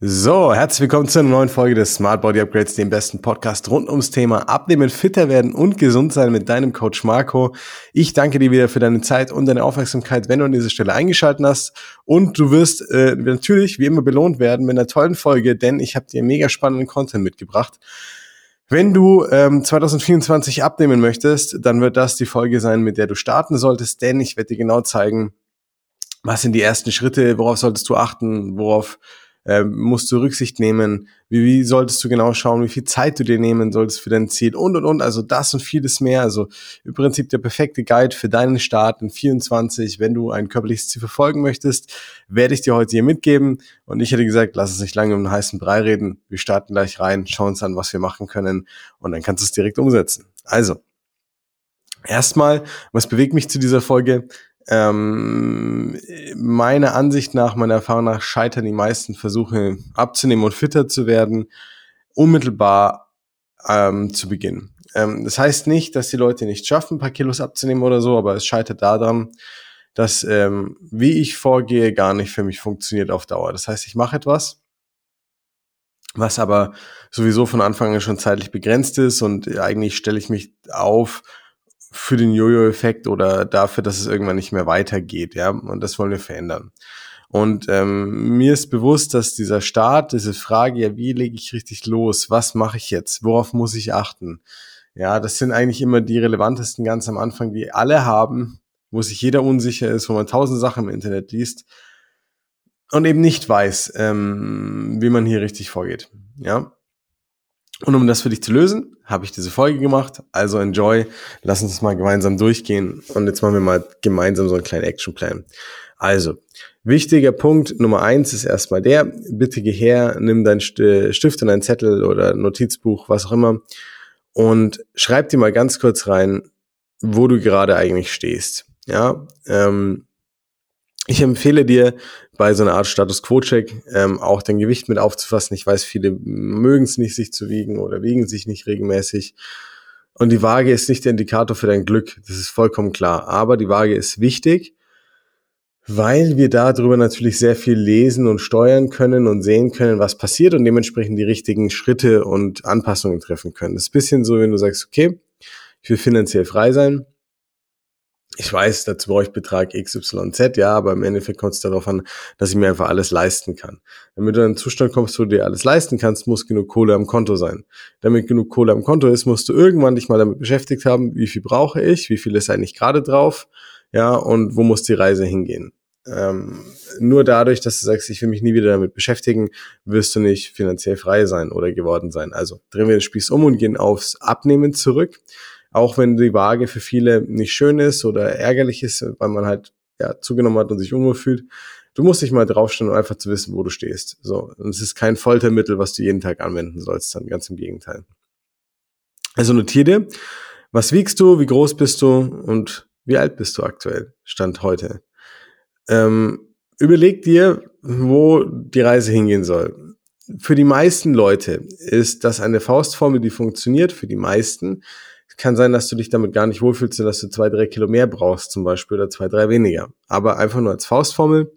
So, herzlich willkommen zu einer neuen Folge des Smart Body Upgrades, dem besten Podcast rund ums Thema Abnehmen, fitter werden und gesund sein mit deinem Coach Marco. Ich danke dir wieder für deine Zeit und deine Aufmerksamkeit, wenn du an dieser Stelle eingeschaltet hast. Und du wirst äh, natürlich wie immer belohnt werden mit einer tollen Folge, denn ich habe dir mega spannenden Content mitgebracht. Wenn du ähm, 2024 abnehmen möchtest, dann wird das die Folge sein, mit der du starten solltest, denn ich werde dir genau zeigen, was sind die ersten Schritte, worauf solltest du achten, worauf ähm, musst du Rücksicht nehmen, wie, wie solltest du genau schauen, wie viel Zeit du dir nehmen solltest für dein Ziel und und und, also das und vieles mehr. Also im Prinzip der perfekte Guide für deinen Start in 24, wenn du ein körperliches Ziel verfolgen möchtest, werde ich dir heute hier mitgeben. Und ich hätte gesagt, lass uns nicht lange um einen heißen Brei reden. Wir starten gleich rein, schauen uns an, was wir machen können und dann kannst du es direkt umsetzen. Also, erstmal, was bewegt mich zu dieser Folge? Ähm, meiner Ansicht nach, meiner Erfahrung nach, scheitern die meisten Versuche abzunehmen und fitter zu werden, unmittelbar ähm, zu Beginn. Ähm, das heißt nicht, dass die Leute nicht schaffen, ein paar Kilos abzunehmen oder so, aber es scheitert daran, dass ähm, wie ich vorgehe, gar nicht für mich funktioniert auf Dauer. Das heißt, ich mache etwas, was aber sowieso von Anfang an schon zeitlich begrenzt ist und eigentlich stelle ich mich auf, für den Jojo-Effekt oder dafür, dass es irgendwann nicht mehr weitergeht, ja. Und das wollen wir verändern. Und ähm, mir ist bewusst, dass dieser Start, diese Frage, ja, wie lege ich richtig los? Was mache ich jetzt? Worauf muss ich achten? Ja, das sind eigentlich immer die relevantesten ganz am Anfang, die alle haben, wo sich jeder unsicher ist, wo man tausend Sachen im Internet liest und eben nicht weiß, ähm, wie man hier richtig vorgeht. Ja. Und um das für dich zu lösen, habe ich diese Folge gemacht. Also enjoy, lass uns das mal gemeinsam durchgehen. Und jetzt machen wir mal gemeinsam so einen kleinen Actionplan. Also, wichtiger Punkt Nummer eins ist erstmal der, bitte geh her, nimm deinen Stift und einen Zettel oder Notizbuch, was auch immer, und schreib dir mal ganz kurz rein, wo du gerade eigentlich stehst. Ja, ähm, ich empfehle dir bei so einer Art Status Quo-Check ähm, auch dein Gewicht mit aufzufassen. Ich weiß, viele mögen es nicht, sich zu wiegen oder wiegen sich nicht regelmäßig. Und die Waage ist nicht der Indikator für dein Glück. Das ist vollkommen klar. Aber die Waage ist wichtig, weil wir darüber natürlich sehr viel lesen und steuern können und sehen können, was passiert und dementsprechend die richtigen Schritte und Anpassungen treffen können. Das ist bisschen so, wenn du sagst, okay, ich will finanziell frei sein ich weiß, dazu brauche ich Betrag XYZ, ja, aber im Endeffekt kommt es darauf an, dass ich mir einfach alles leisten kann. Damit du in einen Zustand kommst, wo du dir alles leisten kannst, muss genug Kohle am Konto sein. Damit genug Kohle am Konto ist, musst du irgendwann dich mal damit beschäftigt haben, wie viel brauche ich, wie viel ist eigentlich gerade drauf, ja, und wo muss die Reise hingehen. Ähm, nur dadurch, dass du sagst, ich will mich nie wieder damit beschäftigen, wirst du nicht finanziell frei sein oder geworden sein. Also drehen wir den Spieß um und gehen aufs Abnehmen zurück auch wenn die Waage für viele nicht schön ist oder ärgerlich ist, weil man halt ja, zugenommen hat und sich unwohl fühlt. Du musst dich mal draufstellen, um einfach zu wissen, wo du stehst. So, und es ist kein Foltermittel, was du jeden Tag anwenden sollst, dann ganz im Gegenteil. Also notier dir, was wiegst du, wie groß bist du und wie alt bist du aktuell, Stand heute. Ähm, überleg dir, wo die Reise hingehen soll. Für die meisten Leute ist das eine Faustformel, die funktioniert, für die meisten kann sein, dass du dich damit gar nicht wohlfühlst und dass du zwei, drei Kilo mehr brauchst zum Beispiel oder zwei, drei weniger. Aber einfach nur als Faustformel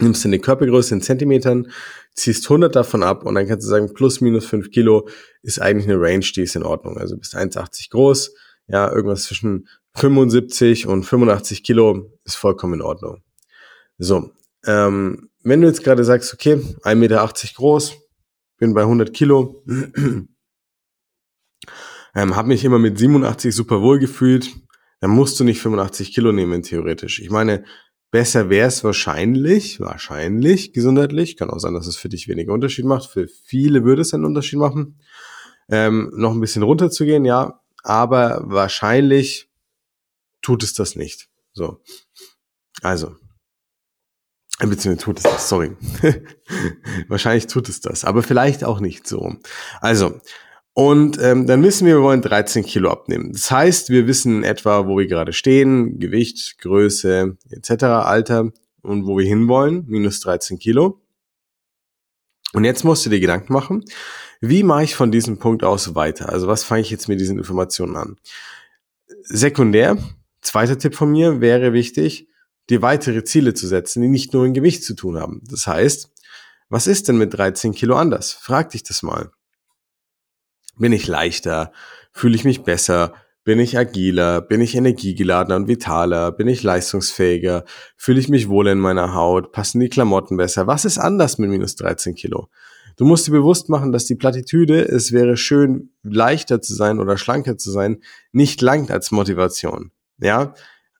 nimmst du eine Körpergröße in Zentimetern, ziehst 100 davon ab und dann kannst du sagen, plus minus 5 Kilo ist eigentlich eine Range, die ist in Ordnung. Also bist 1,80 groß, ja, irgendwas zwischen 75 und 85 Kilo ist vollkommen in Ordnung. So, ähm, wenn du jetzt gerade sagst, okay, 1,80 Meter groß, bin bei 100 Kilo, ähm, habe mich immer mit 87 super wohl gefühlt. Dann musst du nicht 85 Kilo nehmen, theoretisch. Ich meine, besser wäre es wahrscheinlich, wahrscheinlich gesundheitlich. Kann auch sein, dass es für dich weniger Unterschied macht. Für viele würde es einen Unterschied machen. Ähm, noch ein bisschen runterzugehen, ja. Aber wahrscheinlich tut es das nicht. So. Also. Beziehungsweise tut es das, sorry. wahrscheinlich tut es das, aber vielleicht auch nicht so. Also, und ähm, dann wissen wir, wir wollen 13 Kilo abnehmen. Das heißt, wir wissen etwa, wo wir gerade stehen, Gewicht, Größe etc., Alter und wo wir hinwollen, minus 13 Kilo. Und jetzt musst du dir Gedanken machen, wie mache ich von diesem Punkt aus weiter? Also was fange ich jetzt mit diesen Informationen an? Sekundär, zweiter Tipp von mir wäre wichtig, dir weitere Ziele zu setzen, die nicht nur in Gewicht zu tun haben. Das heißt, Was ist denn mit 13 Kilo anders? Frag dich das mal. Bin ich leichter? Fühle ich mich besser? Bin ich agiler? Bin ich energiegeladener und vitaler? Bin ich leistungsfähiger? Fühle ich mich wohl in meiner Haut? Passen die Klamotten besser? Was ist anders mit minus 13 Kilo? Du musst dir bewusst machen, dass die Plattitüde, es wäre schön, leichter zu sein oder schlanker zu sein, nicht langt als Motivation. Ja,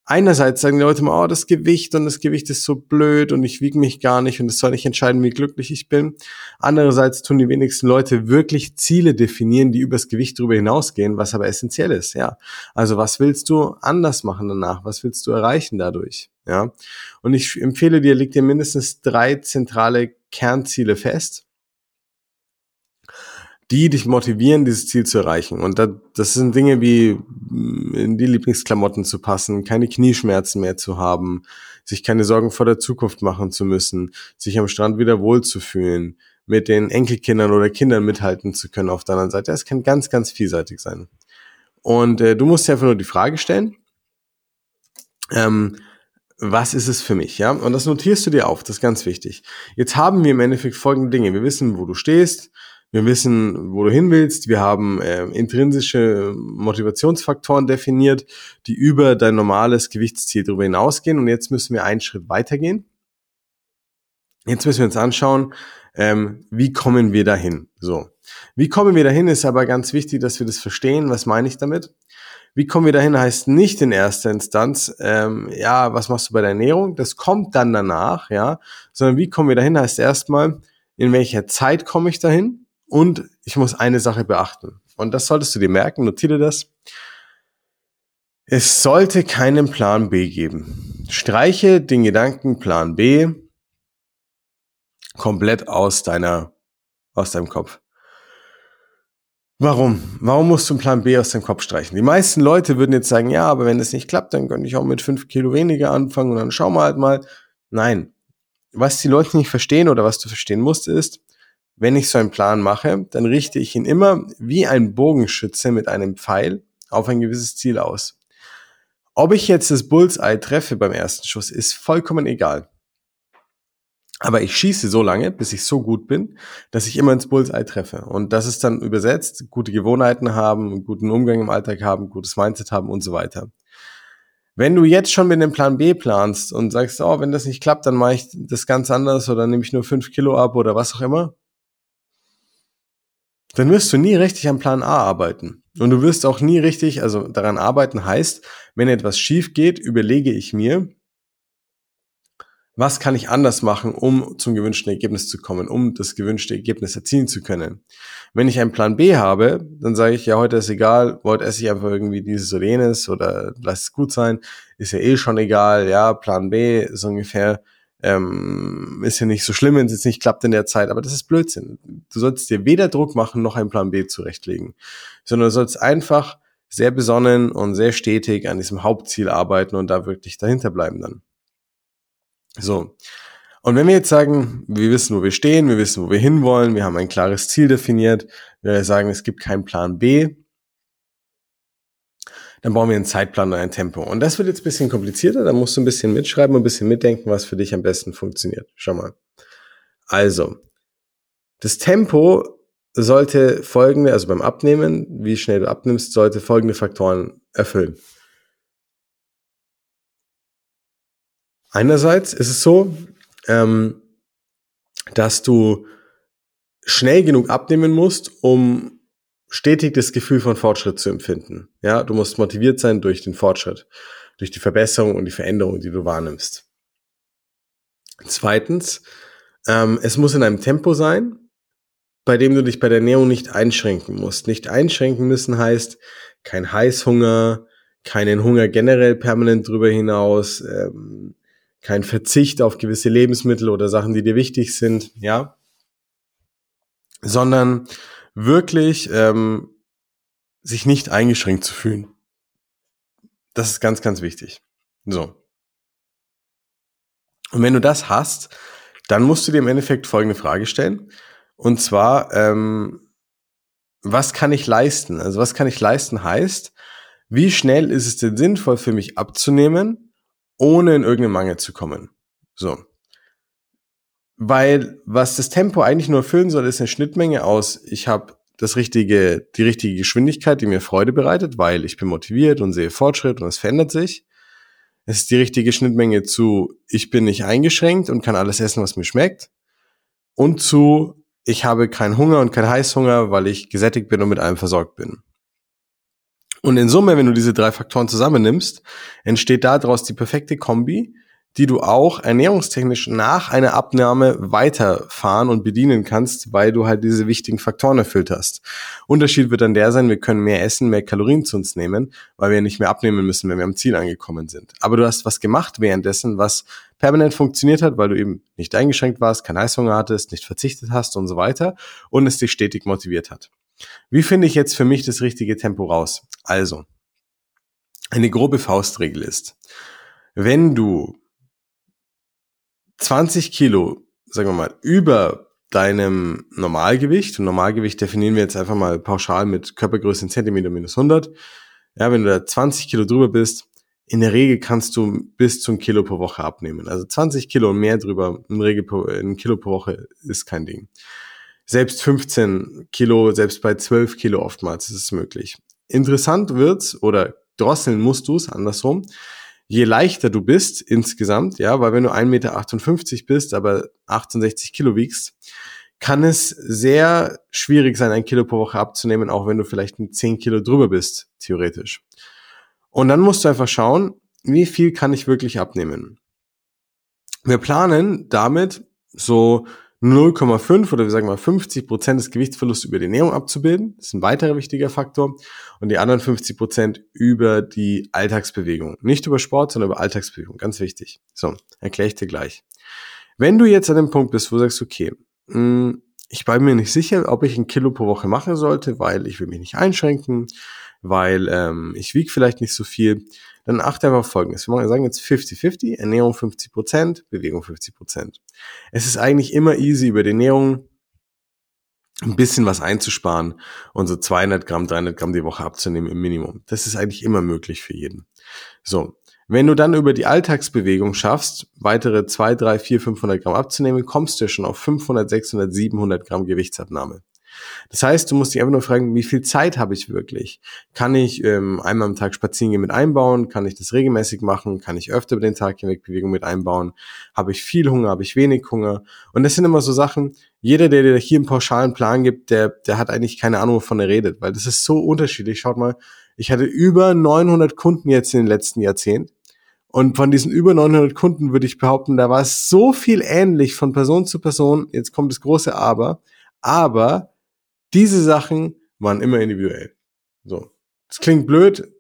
einerseits sagen die Leute mal, oh, das Gewicht und das Gewicht ist so blöd und ich wiege mich gar nicht und es soll nicht entscheiden, wie glücklich ich bin. Andererseits tun die wenigsten Leute wirklich Ziele definieren, die übers Gewicht darüber hinausgehen, was aber essentiell ist, ja. Also was willst du anders machen danach? Was willst du erreichen dadurch? Ja. Und ich empfehle dir, leg dir mindestens drei zentrale Kernziele fest die dich motivieren, dieses Ziel zu erreichen. Und das, das sind Dinge wie mm, in die Lieblingsklamotten zu passen, keine Knieschmerzen mehr zu haben, sich keine Sorgen vor der Zukunft machen zu müssen, sich am Strand wieder wohlzufühlen, mit den Enkelkindern oder Kindern mithalten zu können auf der anderen Seite. Das kann ganz, ganz vielseitig sein. Und äh, du musst dir einfach nur die Frage stellen, ähm, was ist es für mich, ja? Und das notierst du dir auf, das ist ganz wichtig. Jetzt haben wir im Endeffekt folgende Dinge. Wir wissen, wo du stehst, wir wissen, wo du hin willst. Wir haben äh, intrinsische Motivationsfaktoren definiert, die über dein normales Gewichtsziel darüber hinausgehen. Und jetzt müssen wir einen Schritt weitergehen. Jetzt müssen wir uns anschauen, ähm, wie kommen wir dahin? So. Wie kommen wir dahin ist aber ganz wichtig, dass wir das verstehen. Was meine ich damit? Wie kommen wir dahin heißt nicht in erster Instanz, ähm, ja, was machst du bei der Ernährung? Das kommt dann danach, ja. Sondern wie kommen wir dahin heißt erstmal, in welcher Zeit komme ich dahin? Und ich muss eine Sache beachten. Und das solltest du dir merken, notiere das. Es sollte keinen Plan B geben. Streiche den Gedanken Plan B komplett aus deiner, aus deinem Kopf. Warum? Warum musst du einen Plan B aus deinem Kopf streichen? Die meisten Leute würden jetzt sagen, ja, aber wenn es nicht klappt, dann könnte ich auch mit fünf Kilo weniger anfangen und dann schauen wir halt mal. Nein. Was die Leute nicht verstehen oder was du verstehen musst, ist, wenn ich so einen Plan mache, dann richte ich ihn immer wie ein Bogenschütze mit einem Pfeil auf ein gewisses Ziel aus. Ob ich jetzt das Bullseye treffe beim ersten Schuss, ist vollkommen egal. Aber ich schieße so lange, bis ich so gut bin, dass ich immer ins Bullseye treffe. Und das ist dann übersetzt, gute Gewohnheiten haben, guten Umgang im Alltag haben, gutes Mindset haben und so weiter. Wenn du jetzt schon mit dem Plan B planst und sagst, oh, wenn das nicht klappt, dann mache ich das ganz anders oder nehme ich nur fünf Kilo ab oder was auch immer, dann wirst du nie richtig am Plan A arbeiten. Und du wirst auch nie richtig, also daran arbeiten heißt, wenn etwas schief geht, überlege ich mir, was kann ich anders machen, um zum gewünschten Ergebnis zu kommen, um das gewünschte Ergebnis erzielen zu können. Wenn ich einen Plan B habe, dann sage ich, ja, heute ist egal, heute esse ich einfach irgendwie dieses oder jenes oder lass es gut sein, ist ja eh schon egal, ja, Plan B ist ungefähr, ähm, ist ja nicht so schlimm, wenn es jetzt nicht klappt in der Zeit, aber das ist Blödsinn. Du sollst dir weder Druck machen noch einen Plan B zurechtlegen, sondern du sollst einfach sehr besonnen und sehr stetig an diesem Hauptziel arbeiten und da wirklich dahinter bleiben dann. So. Und wenn wir jetzt sagen, wir wissen, wo wir stehen, wir wissen, wo wir hinwollen, wir haben ein klares Ziel definiert, wir sagen, es gibt keinen Plan B, dann brauchen wir einen Zeitplan und ein Tempo. Und das wird jetzt ein bisschen komplizierter, da musst du ein bisschen mitschreiben und ein bisschen mitdenken, was für dich am besten funktioniert. Schau mal. Also, das Tempo sollte folgende, also beim Abnehmen, wie schnell du abnimmst, sollte folgende Faktoren erfüllen. Einerseits ist es so, ähm, dass du schnell genug abnehmen musst, um stetig das Gefühl von Fortschritt zu empfinden. Ja, du musst motiviert sein durch den Fortschritt, durch die Verbesserung und die Veränderung, die du wahrnimmst. Zweitens, ähm, es muss in einem Tempo sein, bei dem du dich bei der Ernährung nicht einschränken musst. Nicht einschränken müssen heißt kein Heißhunger, keinen Hunger generell permanent drüber hinaus, ähm, kein Verzicht auf gewisse Lebensmittel oder Sachen, die dir wichtig sind, ja, sondern wirklich ähm, sich nicht eingeschränkt zu fühlen. Das ist ganz, ganz wichtig. So. Und wenn du das hast, dann musst du dir im Endeffekt folgende Frage stellen. Und zwar, ähm, was kann ich leisten? Also was kann ich leisten heißt, wie schnell ist es denn sinnvoll für mich abzunehmen, ohne in irgendeinen Mangel zu kommen? So. Weil was das Tempo eigentlich nur erfüllen soll, ist eine Schnittmenge aus, ich habe das richtige, die richtige Geschwindigkeit, die mir Freude bereitet, weil ich bin motiviert und sehe Fortschritt und es verändert sich. Es ist die richtige Schnittmenge zu, ich bin nicht eingeschränkt und kann alles essen, was mir schmeckt. Und zu, ich habe keinen Hunger und keinen Heißhunger, weil ich gesättigt bin und mit allem versorgt bin. Und in Summe, wenn du diese drei Faktoren zusammennimmst, entsteht daraus die perfekte Kombi, die du auch ernährungstechnisch nach einer Abnahme weiterfahren und bedienen kannst, weil du halt diese wichtigen Faktoren erfüllt hast. Unterschied wird dann der sein, wir können mehr essen, mehr Kalorien zu uns nehmen, weil wir nicht mehr abnehmen müssen, wenn wir am Ziel angekommen sind. Aber du hast was gemacht währenddessen, was permanent funktioniert hat, weil du eben nicht eingeschränkt warst, keinen Heißhunger hattest, nicht verzichtet hast und so weiter und es dich stetig motiviert hat. Wie finde ich jetzt für mich das richtige Tempo raus? Also, eine grobe Faustregel ist, wenn du 20 Kilo, sagen wir mal, über deinem Normalgewicht, und Normalgewicht definieren wir jetzt einfach mal pauschal mit Körpergröße in Zentimeter minus 100, ja, wenn du da 20 Kilo drüber bist, in der Regel kannst du bis zum Kilo pro Woche abnehmen. Also 20 Kilo und mehr drüber, in Regel pro, ein Kilo pro Woche ist kein Ding. Selbst 15 Kilo, selbst bei 12 Kilo oftmals ist es möglich. Interessant wird's oder drosseln musst du es andersrum, je leichter du bist insgesamt, ja, weil wenn du 1,58 Meter bist, aber 68 Kilo wiegst, kann es sehr schwierig sein, ein Kilo pro Woche abzunehmen, auch wenn du vielleicht mit 10 Kilo drüber bist, theoretisch. Und dann musst du einfach schauen, wie viel kann ich wirklich abnehmen. Wir planen damit so 0,5 oder wir sagen mal 50 Prozent des Gewichtsverlusts über die Ernährung abzubilden. Das ist ein weiterer wichtiger Faktor. Und die anderen 50 Prozent über die Alltagsbewegung. Nicht über Sport, sondern über Alltagsbewegung. Ganz wichtig. So, erkläre ich dir gleich. Wenn du jetzt an dem Punkt bist, wo du sagst, okay, hm, ich bin mir nicht sicher, ob ich ein Kilo pro Woche machen sollte, weil ich will mich nicht einschränken, weil ähm, ich wiege vielleicht nicht so viel, dann achte einfach auf Folgendes. Wir sagen jetzt 50-50, Ernährung 50%, Bewegung 50%. Es ist eigentlich immer easy, über die Ernährung ein bisschen was einzusparen und so 200 Gramm, 300 Gramm die Woche abzunehmen im Minimum. Das ist eigentlich immer möglich für jeden. So. Wenn du dann über die Alltagsbewegung schaffst, weitere 2, 3, 4, 500 Gramm abzunehmen, kommst du ja schon auf 500, 600, 700 Gramm Gewichtsabnahme. Das heißt, du musst dich einfach nur fragen, wie viel Zeit habe ich wirklich? Kann ich ähm, einmal am Tag spazieren gehen mit einbauen? Kann ich das regelmäßig machen? Kann ich öfter über den Tag hinweg Bewegung mit einbauen? Habe ich viel Hunger? Habe ich wenig Hunger? Und das sind immer so Sachen, jeder, der dir hier einen pauschalen Plan gibt, der, der hat eigentlich keine Ahnung, wovon er redet, weil das ist so unterschiedlich. Schaut mal, ich hatte über 900 Kunden jetzt in den letzten Jahrzehnt. Und von diesen über 900 Kunden würde ich behaupten, da war es so viel ähnlich von Person zu Person. Jetzt kommt das große Aber. Aber diese Sachen waren immer individuell. So. Das klingt blöd,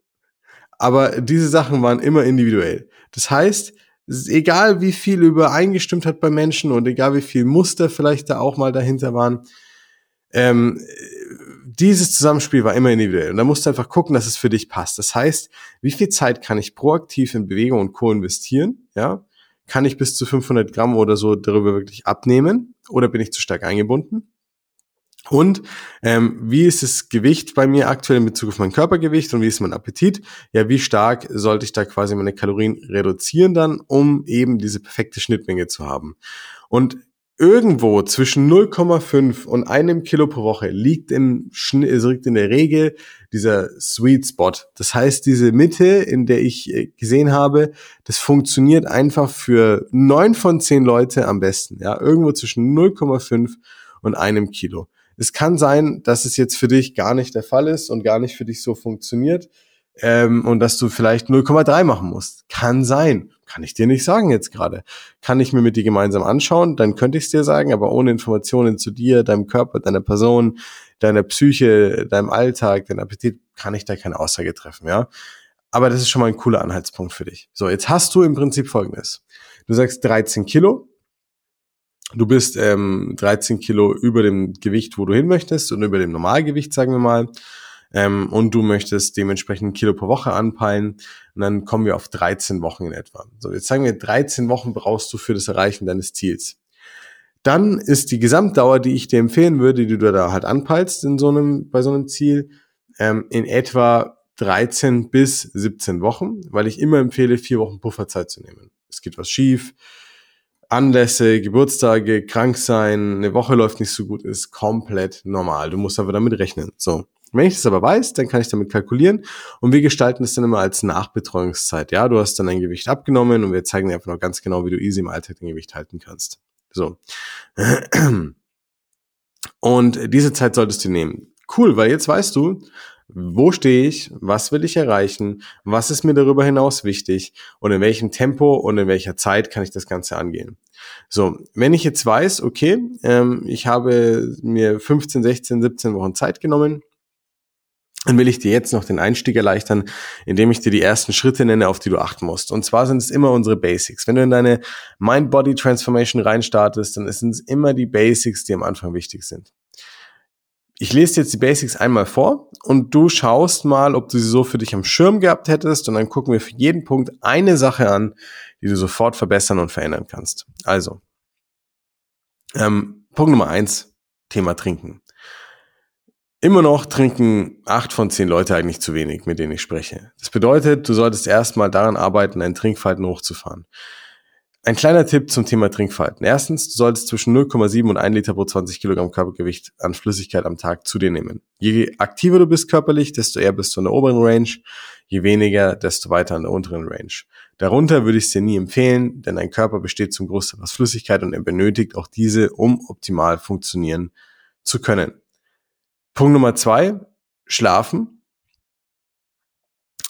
aber diese Sachen waren immer individuell. Das heißt, egal wie viel übereingestimmt hat bei Menschen und egal wie viel Muster vielleicht da auch mal dahinter waren, ähm, dieses Zusammenspiel war immer individuell. Und da musst du einfach gucken, dass es für dich passt. Das heißt, wie viel Zeit kann ich proaktiv in Bewegung und Co. investieren? Ja, kann ich bis zu 500 Gramm oder so darüber wirklich abnehmen? Oder bin ich zu stark eingebunden? Und ähm, wie ist das Gewicht bei mir aktuell in Bezug auf mein Körpergewicht und wie ist mein Appetit? Ja, wie stark sollte ich da quasi meine Kalorien reduzieren dann, um eben diese perfekte Schnittmenge zu haben? Und irgendwo zwischen 0,5 und einem Kilo pro Woche liegt im liegt in der Regel dieser Sweet Spot. Das heißt, diese Mitte, in der ich äh, gesehen habe, das funktioniert einfach für neun von zehn Leute am besten. Ja, irgendwo zwischen 0,5 und einem Kilo. Es kann sein, dass es jetzt für dich gar nicht der Fall ist und gar nicht für dich so funktioniert ähm, und dass du vielleicht 0,3 machen musst. Kann sein. Kann ich dir nicht sagen jetzt gerade. Kann ich mir mit dir gemeinsam anschauen, dann könnte ich es dir sagen, aber ohne Informationen zu dir, deinem Körper, deiner Person, deiner Psyche, deinem Alltag, deinem Appetit, kann ich da keine Aussage treffen, ja. Aber das ist schon mal ein cooler Anhaltspunkt für dich. So, jetzt hast du im Prinzip Folgendes. Du sagst 13 Kilo, du bist ähm, 13 Kilo über dem Gewicht, wo du hin möchtest und über dem Normalgewicht, sagen wir mal, ähm, und du möchtest dementsprechend ein Kilo pro Woche anpeilen und dann kommen wir auf 13 Wochen in etwa. So, jetzt sagen wir, 13 Wochen brauchst du für das Erreichen deines Ziels. Dann ist die Gesamtdauer, die ich dir empfehlen würde, die du da halt anpeilst in so einem, bei so einem Ziel, ähm, in etwa 13 bis 17 Wochen, weil ich immer empfehle, vier Wochen Pufferzeit zu nehmen. Es geht was schief, Anlässe, Geburtstage, krank sein, eine Woche läuft nicht so gut, ist komplett normal. Du musst aber damit rechnen. So. Wenn ich das aber weiß, dann kann ich damit kalkulieren und wir gestalten das dann immer als Nachbetreuungszeit. Ja, du hast dann dein Gewicht abgenommen und wir zeigen dir einfach noch ganz genau, wie du easy im Alltag dein Gewicht halten kannst. So. Und diese Zeit solltest du nehmen. Cool, weil jetzt weißt du, wo stehe ich, was will ich erreichen, was ist mir darüber hinaus wichtig und in welchem Tempo und in welcher Zeit kann ich das Ganze angehen. So, wenn ich jetzt weiß, okay, ähm, ich habe mir 15, 16, 17 Wochen Zeit genommen, dann will ich dir jetzt noch den Einstieg erleichtern, indem ich dir die ersten Schritte nenne, auf die du achten musst. Und zwar sind es immer unsere Basics. Wenn du in deine Mind-Body-Transformation reinstartest, dann sind es immer die Basics, die am Anfang wichtig sind. Ich lese jetzt die Basics einmal vor und du schaust mal, ob du sie so für dich am Schirm gehabt hättest und dann gucken wir für jeden Punkt eine Sache an, die du sofort verbessern und verändern kannst. Also, ähm, Punkt Nummer eins, Thema Trinken. Immer noch trinken acht von zehn Leute eigentlich zu wenig, mit denen ich spreche. Das bedeutet, du solltest erstmal daran arbeiten, dein Trinkverhalten hochzufahren. Ein kleiner Tipp zum Thema Trinkverhalten. Erstens, du solltest zwischen 0,7 und 1 Liter pro 20 Kilogramm Körpergewicht an Flüssigkeit am Tag zu dir nehmen. Je aktiver du bist körperlich, desto eher bist du in der oberen Range. Je weniger, desto weiter in der unteren Range. Darunter würde ich es dir nie empfehlen, denn dein Körper besteht zum Großteil aus Flüssigkeit und er benötigt auch diese, um optimal funktionieren zu können. Punkt Nummer zwei, Schlafen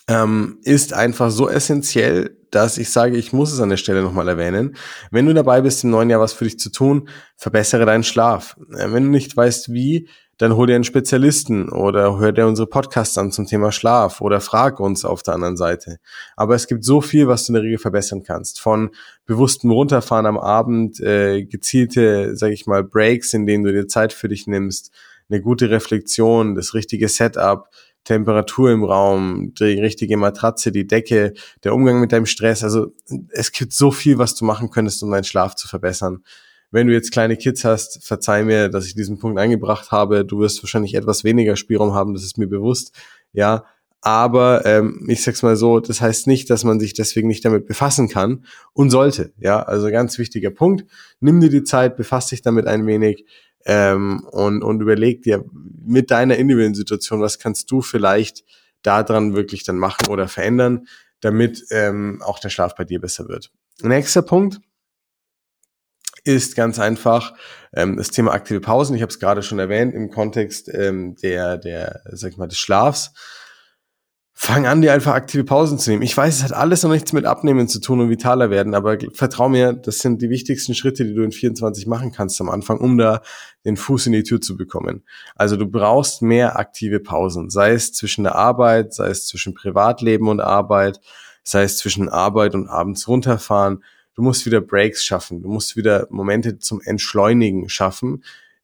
ähm, ist einfach so essentiell, dass ich sage, ich muss es an der Stelle nochmal erwähnen. Wenn du dabei bist, im neuen Jahr was für dich zu tun, verbessere deinen Schlaf. Wenn du nicht weißt, wie, dann hol dir einen Spezialisten oder hör dir unsere Podcasts an zum Thema Schlaf oder frag uns auf der anderen Seite. Aber es gibt so viel, was du in der Regel verbessern kannst. Von bewusstem Runterfahren am Abend, äh, gezielte, sag ich mal, Breaks, in denen du dir Zeit für dich nimmst, eine gute Reflexion, das richtige Setup, Temperatur im Raum, die richtige Matratze, die Decke, der Umgang mit deinem Stress. Also es gibt so viel, was du machen könntest, um deinen Schlaf zu verbessern. Wenn du jetzt kleine Kids hast, verzeih mir, dass ich diesen Punkt eingebracht habe. Du wirst wahrscheinlich etwas weniger Spielraum haben, das ist mir bewusst. Ja, aber ähm, ich sag's mal so, das heißt nicht, dass man sich deswegen nicht damit befassen kann und sollte. Ja, also ganz wichtiger Punkt. Nimm dir die Zeit, befass dich damit ein wenig ähm, und, und überleg dir mit deiner individuellen Situation, was kannst du vielleicht daran wirklich dann machen oder verändern, damit ähm, auch der Schlaf bei dir besser wird. Nächster Punkt ist ganz einfach ähm, das Thema aktive Pausen. Ich habe es gerade schon erwähnt im Kontext ähm, der, der, sag ich mal, des Schlafs fang an, dir einfach aktive Pausen zu nehmen. Ich weiß, es hat alles noch nichts mit Abnehmen zu tun und vitaler werden, aber vertrau mir, das sind die wichtigsten Schritte, die du in 24 machen kannst am Anfang, um da den Fuß in die Tür zu bekommen. Also du brauchst mehr aktive Pausen, sei es zwischen der Arbeit, sei es zwischen Privatleben und Arbeit, sei es zwischen Arbeit und abends runterfahren. Du musst wieder Breaks schaffen, du musst wieder Momente zum Entschleunigen schaffen,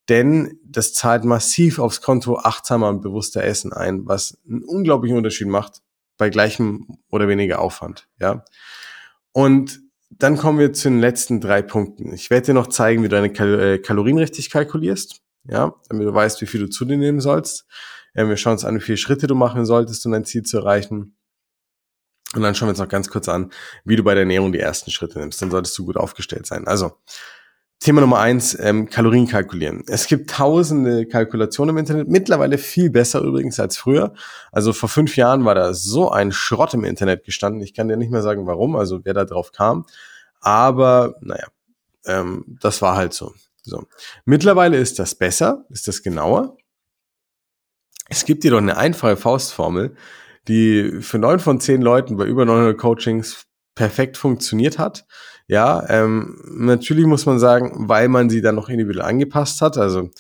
denn das zahlt massiv aufs Konto achtsamer und bewusster Essen ein, was einen unglaublichen Unterschied macht bei gleichem oder weniger Aufwand, ja. Und dann kommen wir zu den letzten drei Punkten. Ich werde dir noch zeigen, wie du deine Kal äh, Kalorien richtig kalkulierst, ja, damit du weißt, wie viel du zu dir nehmen sollst. Ähm, wir schauen uns an, wie viele Schritte du machen solltest, um dein Ziel zu erreichen. Und dann schauen wir uns noch ganz kurz an, wie du bei der Ernährung die ersten Schritte nimmst. Dann solltest du gut aufgestellt sein. Also, Thema Nummer eins, ähm, Kalorien kalkulieren. Es gibt tausende Kalkulationen im Internet, mittlerweile viel besser übrigens als früher. Also vor fünf Jahren war da so ein Schrott im Internet gestanden. Ich kann dir nicht mehr sagen, warum, also wer da drauf kam. Aber naja, ähm, das war halt so. so. Mittlerweile ist das besser, ist das genauer. Es gibt jedoch eine einfache Faustformel, die für neun von zehn Leuten bei über 900 Coachings perfekt funktioniert hat. Ja, ähm, natürlich muss man sagen, weil man sie dann noch individuell angepasst hat. Also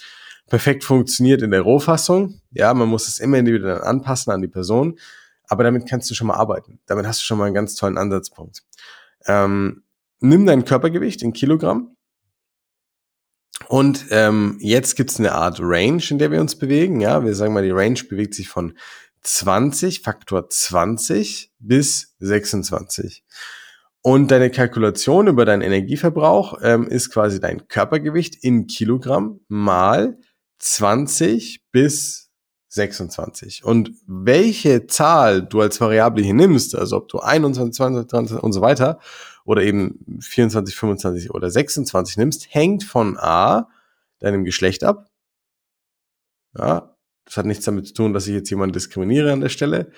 perfekt funktioniert in der Rohfassung. Ja, man muss es immer individuell anpassen an die Person. Aber damit kannst du schon mal arbeiten. Damit hast du schon mal einen ganz tollen Ansatzpunkt. Ähm, nimm dein Körpergewicht in Kilogramm. Und ähm, jetzt gibt's eine Art Range, in der wir uns bewegen. Ja, wir sagen mal, die Range bewegt sich von 20, Faktor 20 bis 26. Und deine Kalkulation über deinen Energieverbrauch ähm, ist quasi dein Körpergewicht in Kilogramm mal 20 bis 26. Und welche Zahl du als Variable hier nimmst, also ob du 21, 22 und so weiter oder eben 24, 25 oder 26 nimmst, hängt von A, deinem Geschlecht ab. Ja, das hat nichts damit zu tun, dass ich jetzt jemanden diskriminiere an der Stelle,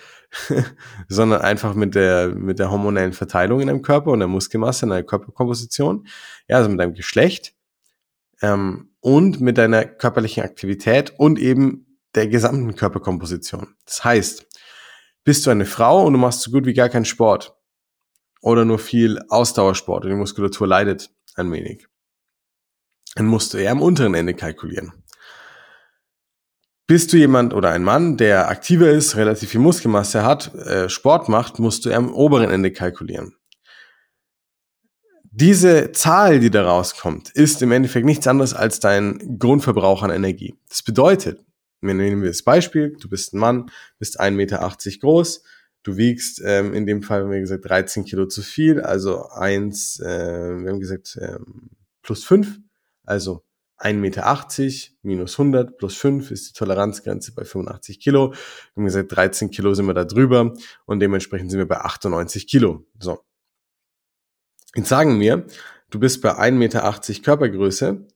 sondern einfach mit der, mit der hormonellen Verteilung in deinem Körper und der Muskelmasse in deiner Körperkomposition. Ja, also mit deinem Geschlecht ähm, und mit deiner körperlichen Aktivität und eben der gesamten Körperkomposition. Das heißt, bist du eine Frau und du machst so gut wie gar keinen Sport oder nur viel Ausdauersport und die Muskulatur leidet ein wenig, dann musst du eher am unteren Ende kalkulieren. Bist du jemand oder ein Mann, der aktiver ist, relativ viel Muskelmasse hat, äh, Sport macht, musst du am oberen Ende kalkulieren. Diese Zahl, die da rauskommt, ist im Endeffekt nichts anderes als dein Grundverbrauch an Energie. Das bedeutet, nehmen wir das Beispiel, du bist ein Mann, bist 1,80 Meter groß, du wiegst ähm, in dem Fall, wir gesagt, 13 Kilo zu viel, also 1, äh, wir haben gesagt, ähm, plus 5, also 1,80 Meter minus 100 plus 5 ist die Toleranzgrenze bei 85 Kilo. Wir haben gesagt, 13 Kilo sind wir da drüber und dementsprechend sind wir bei 98 Kilo. So. Jetzt sagen wir, du bist bei 1,80 Meter Körpergröße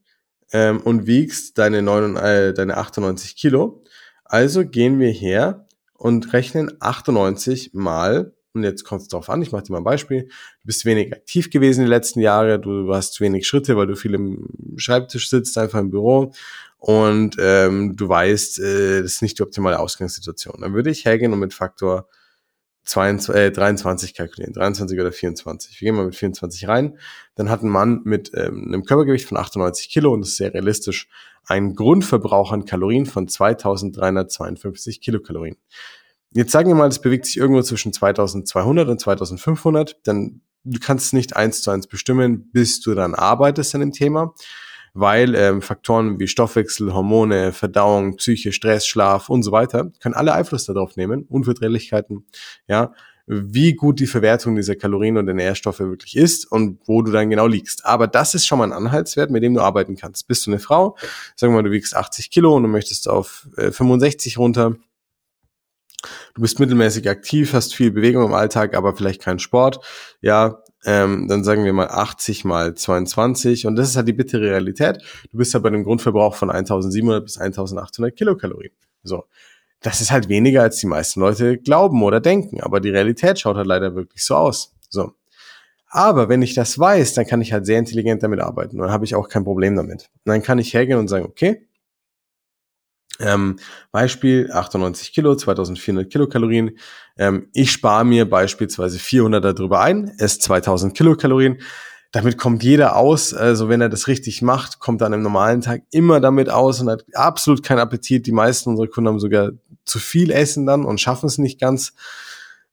ähm, und wiegst deine, 9, äh, deine 98 Kilo. Also gehen wir her und rechnen 98 mal und jetzt kommt es darauf an, ich mache dir mal ein Beispiel, du bist wenig aktiv gewesen die letzten Jahre, du hast wenig Schritte, weil du viel im Schreibtisch sitzt, einfach im Büro und ähm, du weißt, äh, das ist nicht die optimale Ausgangssituation. Dann würde ich hergehen und mit Faktor 22, äh, 23 kalkulieren, 23 oder 24. Wir gehen mal mit 24 rein. Dann hat ein Mann mit ähm, einem Körpergewicht von 98 Kilo, und das ist sehr realistisch, einen Grundverbrauch an Kalorien von 2352 Kilokalorien. Jetzt sagen wir mal, es bewegt sich irgendwo zwischen 2200 und 2500, dann du kannst nicht eins zu eins bestimmen, bis du dann arbeitest an dem Thema, weil ähm, Faktoren wie Stoffwechsel, Hormone, Verdauung, Psyche, Stress, Schlaf und so weiter können alle Einfluss darauf nehmen, Unverträglichkeiten, ja, wie gut die Verwertung dieser Kalorien und der Nährstoffe wirklich ist und wo du dann genau liegst. Aber das ist schon mal ein Anhaltswert, mit dem du arbeiten kannst. Bist du eine Frau, sagen wir mal, du wiegst 80 Kilo und du möchtest auf äh, 65 runter, du bist mittelmäßig aktiv, hast viel Bewegung im Alltag, aber vielleicht keinen Sport, ja, ähm, dann sagen wir mal 80 mal 22 und das ist halt die bittere Realität. Du bist ja bei einem Grundverbrauch von 1700 bis 1800 Kilokalorien. So. Das ist halt weniger, als die meisten Leute glauben oder denken, aber die Realität schaut halt leider wirklich so aus. So. Aber wenn ich das weiß, dann kann ich halt sehr intelligent damit arbeiten dann habe ich auch kein Problem damit. Und dann kann ich hergehen und sagen, okay, ähm, Beispiel 98 Kilo, 2400 Kilokalorien. Ähm, ich spare mir beispielsweise 400 darüber ein, es 2000 Kilokalorien. Damit kommt jeder aus. Also wenn er das richtig macht, kommt er an einem normalen Tag immer damit aus und hat absolut keinen Appetit. Die meisten unserer Kunden haben sogar zu viel Essen dann und schaffen es nicht ganz.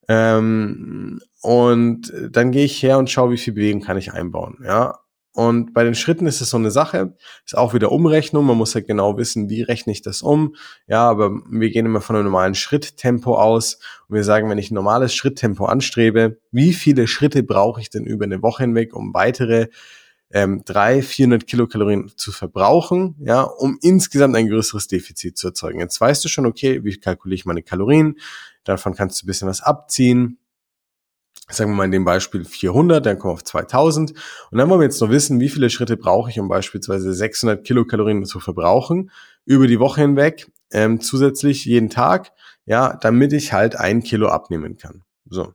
Ähm, und dann gehe ich her und schaue, wie viel Bewegung kann ich einbauen. Ja, und bei den Schritten ist es so eine Sache, ist auch wieder Umrechnung. Man muss halt genau wissen, wie rechne ich das um. Ja, aber wir gehen immer von einem normalen Schritttempo aus und wir sagen, wenn ich ein normales Schritttempo anstrebe, wie viele Schritte brauche ich denn über eine Woche hinweg, um weitere ähm, 300, 400 Kilokalorien zu verbrauchen, ja, um insgesamt ein größeres Defizit zu erzeugen. Jetzt weißt du schon, okay, wie kalkuliere ich meine Kalorien? Davon kannst du ein bisschen was abziehen sagen wir mal in dem Beispiel 400, dann kommen wir auf 2000 und dann wollen wir jetzt noch wissen, wie viele Schritte brauche ich, um beispielsweise 600 Kilokalorien zu verbrauchen über die Woche hinweg, ähm, zusätzlich jeden Tag, ja, damit ich halt ein Kilo abnehmen kann. So,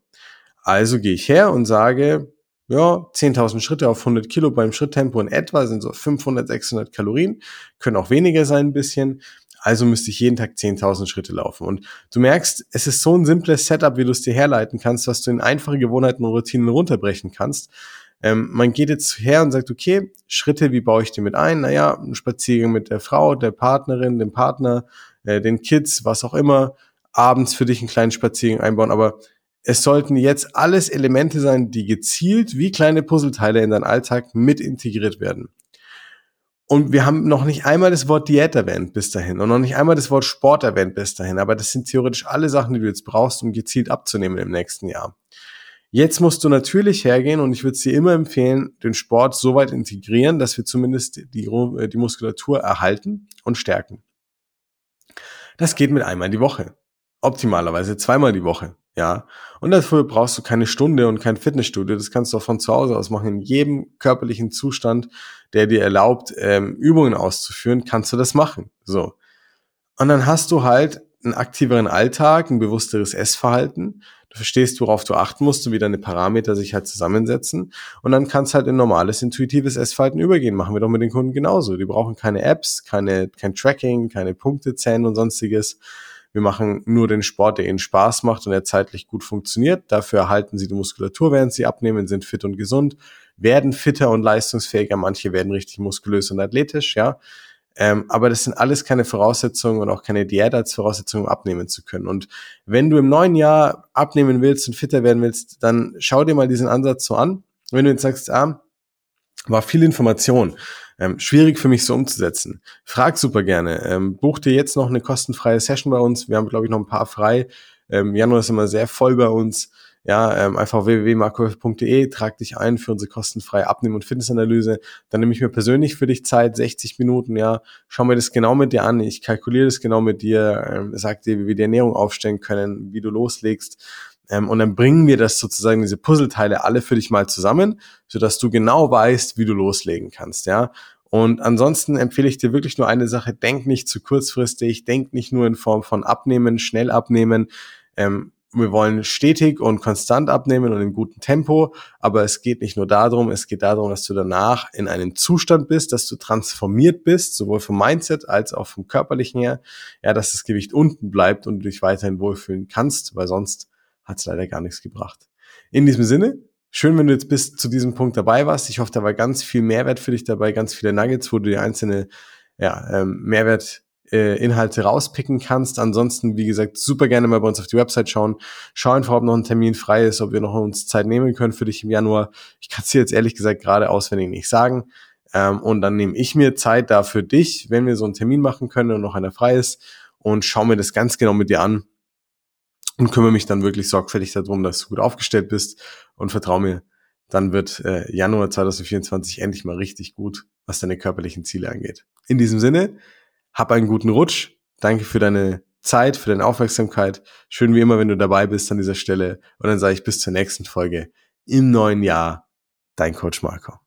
also gehe ich her und sage, ja, 10.000 Schritte auf 100 Kilo beim Schritttempo in etwa sind so 500, 600 Kalorien, können auch weniger sein ein bisschen. Also müsste ich jeden Tag 10.000 Schritte laufen. Und du merkst, es ist so ein simples Setup, wie du es dir herleiten kannst, was du in einfache Gewohnheiten und Routinen runterbrechen kannst. Ähm, man geht jetzt her und sagt, okay, Schritte, wie baue ich die mit ein? Naja, ein Spaziergang mit der Frau, der Partnerin, dem Partner, äh, den Kids, was auch immer, abends für dich einen kleinen Spaziergang einbauen. Aber es sollten jetzt alles Elemente sein, die gezielt wie kleine Puzzleteile in deinen Alltag mit integriert werden. Und wir haben noch nicht einmal das Wort Diät erwähnt bis dahin und noch nicht einmal das Wort Sport erwähnt bis dahin. Aber das sind theoretisch alle Sachen, die du jetzt brauchst, um gezielt abzunehmen im nächsten Jahr. Jetzt musst du natürlich hergehen und ich würde dir immer empfehlen, den Sport so weit integrieren, dass wir zumindest die, die Muskulatur erhalten und stärken. Das geht mit einmal die Woche. Optimalerweise zweimal die Woche. Ja. Und dafür brauchst du keine Stunde und kein Fitnessstudio. Das kannst du auch von zu Hause aus machen. In jedem körperlichen Zustand, der dir erlaubt, ähm, Übungen auszuführen, kannst du das machen. So. Und dann hast du halt einen aktiveren Alltag, ein bewussteres Essverhalten. Du verstehst, worauf du achten musst und wie deine Parameter sich halt zusammensetzen. Und dann kannst halt in normales, intuitives Essverhalten übergehen. Machen wir doch mit den Kunden genauso. Die brauchen keine Apps, keine, kein Tracking, keine Punktezähne und sonstiges. Wir machen nur den Sport, der ihnen Spaß macht und der zeitlich gut funktioniert. Dafür erhalten sie die Muskulatur, während sie abnehmen, sind fit und gesund, werden fitter und leistungsfähiger. Manche werden richtig muskulös und athletisch, ja. Ähm, aber das sind alles keine Voraussetzungen und auch keine Diät als Voraussetzung, um abnehmen zu können. Und wenn du im neuen Jahr abnehmen willst und fitter werden willst, dann schau dir mal diesen Ansatz so an. Wenn du jetzt sagst, ah, war viel Information, ähm, schwierig für mich so umzusetzen. Frag super gerne. Ähm, buch dir jetzt noch eine kostenfreie Session bei uns. Wir haben, glaube ich, noch ein paar frei. Ähm, Januar ist immer sehr voll bei uns. Ja, ähm, einfach www.marco.de, trag dich ein für unsere kostenfreie Abnehmen- und Fitnessanalyse. Dann nehme ich mir persönlich für dich Zeit, 60 Minuten, ja, schau mir das genau mit dir an. Ich kalkuliere das genau mit dir, ähm, sag dir, wie wir die Ernährung aufstellen können, wie du loslegst. Ähm, und dann bringen wir das sozusagen, diese Puzzleteile alle für dich mal zusammen, sodass du genau weißt, wie du loslegen kannst, ja. Und ansonsten empfehle ich dir wirklich nur eine Sache, denk nicht zu kurzfristig, denk nicht nur in Form von Abnehmen, schnell abnehmen. Ähm, wir wollen stetig und konstant abnehmen und in gutem Tempo, aber es geht nicht nur darum, es geht darum, dass du danach in einem Zustand bist, dass du transformiert bist, sowohl vom Mindset als auch vom körperlichen her, ja, dass das Gewicht unten bleibt und du dich weiterhin wohlfühlen kannst, weil sonst hat es leider gar nichts gebracht. In diesem Sinne, schön, wenn du jetzt bis zu diesem Punkt dabei warst. Ich hoffe, da war ganz viel Mehrwert für dich dabei, ganz viele Nuggets, wo du die einzelne ja, ähm, Mehrwert äh, Inhalte rauspicken kannst. Ansonsten, wie gesagt, super gerne mal bei uns auf die Website schauen. Schau einfach, ob noch ein Termin frei ist, ob wir noch uns Zeit nehmen können für dich im Januar. Ich kann es dir jetzt ehrlich gesagt gerade auswendig nicht sagen. Ähm, und dann nehme ich mir Zeit da für dich, wenn wir so einen Termin machen können und noch einer frei ist und schau mir das ganz genau mit dir an und kümmere mich dann wirklich sorgfältig darum, dass du gut aufgestellt bist und vertrau mir, dann wird äh, Januar 2024 endlich mal richtig gut, was deine körperlichen Ziele angeht. In diesem Sinne, hab einen guten Rutsch. Danke für deine Zeit, für deine Aufmerksamkeit. Schön wie immer, wenn du dabei bist an dieser Stelle. Und dann sage ich bis zur nächsten Folge im neuen Jahr. Dein Coach Marco.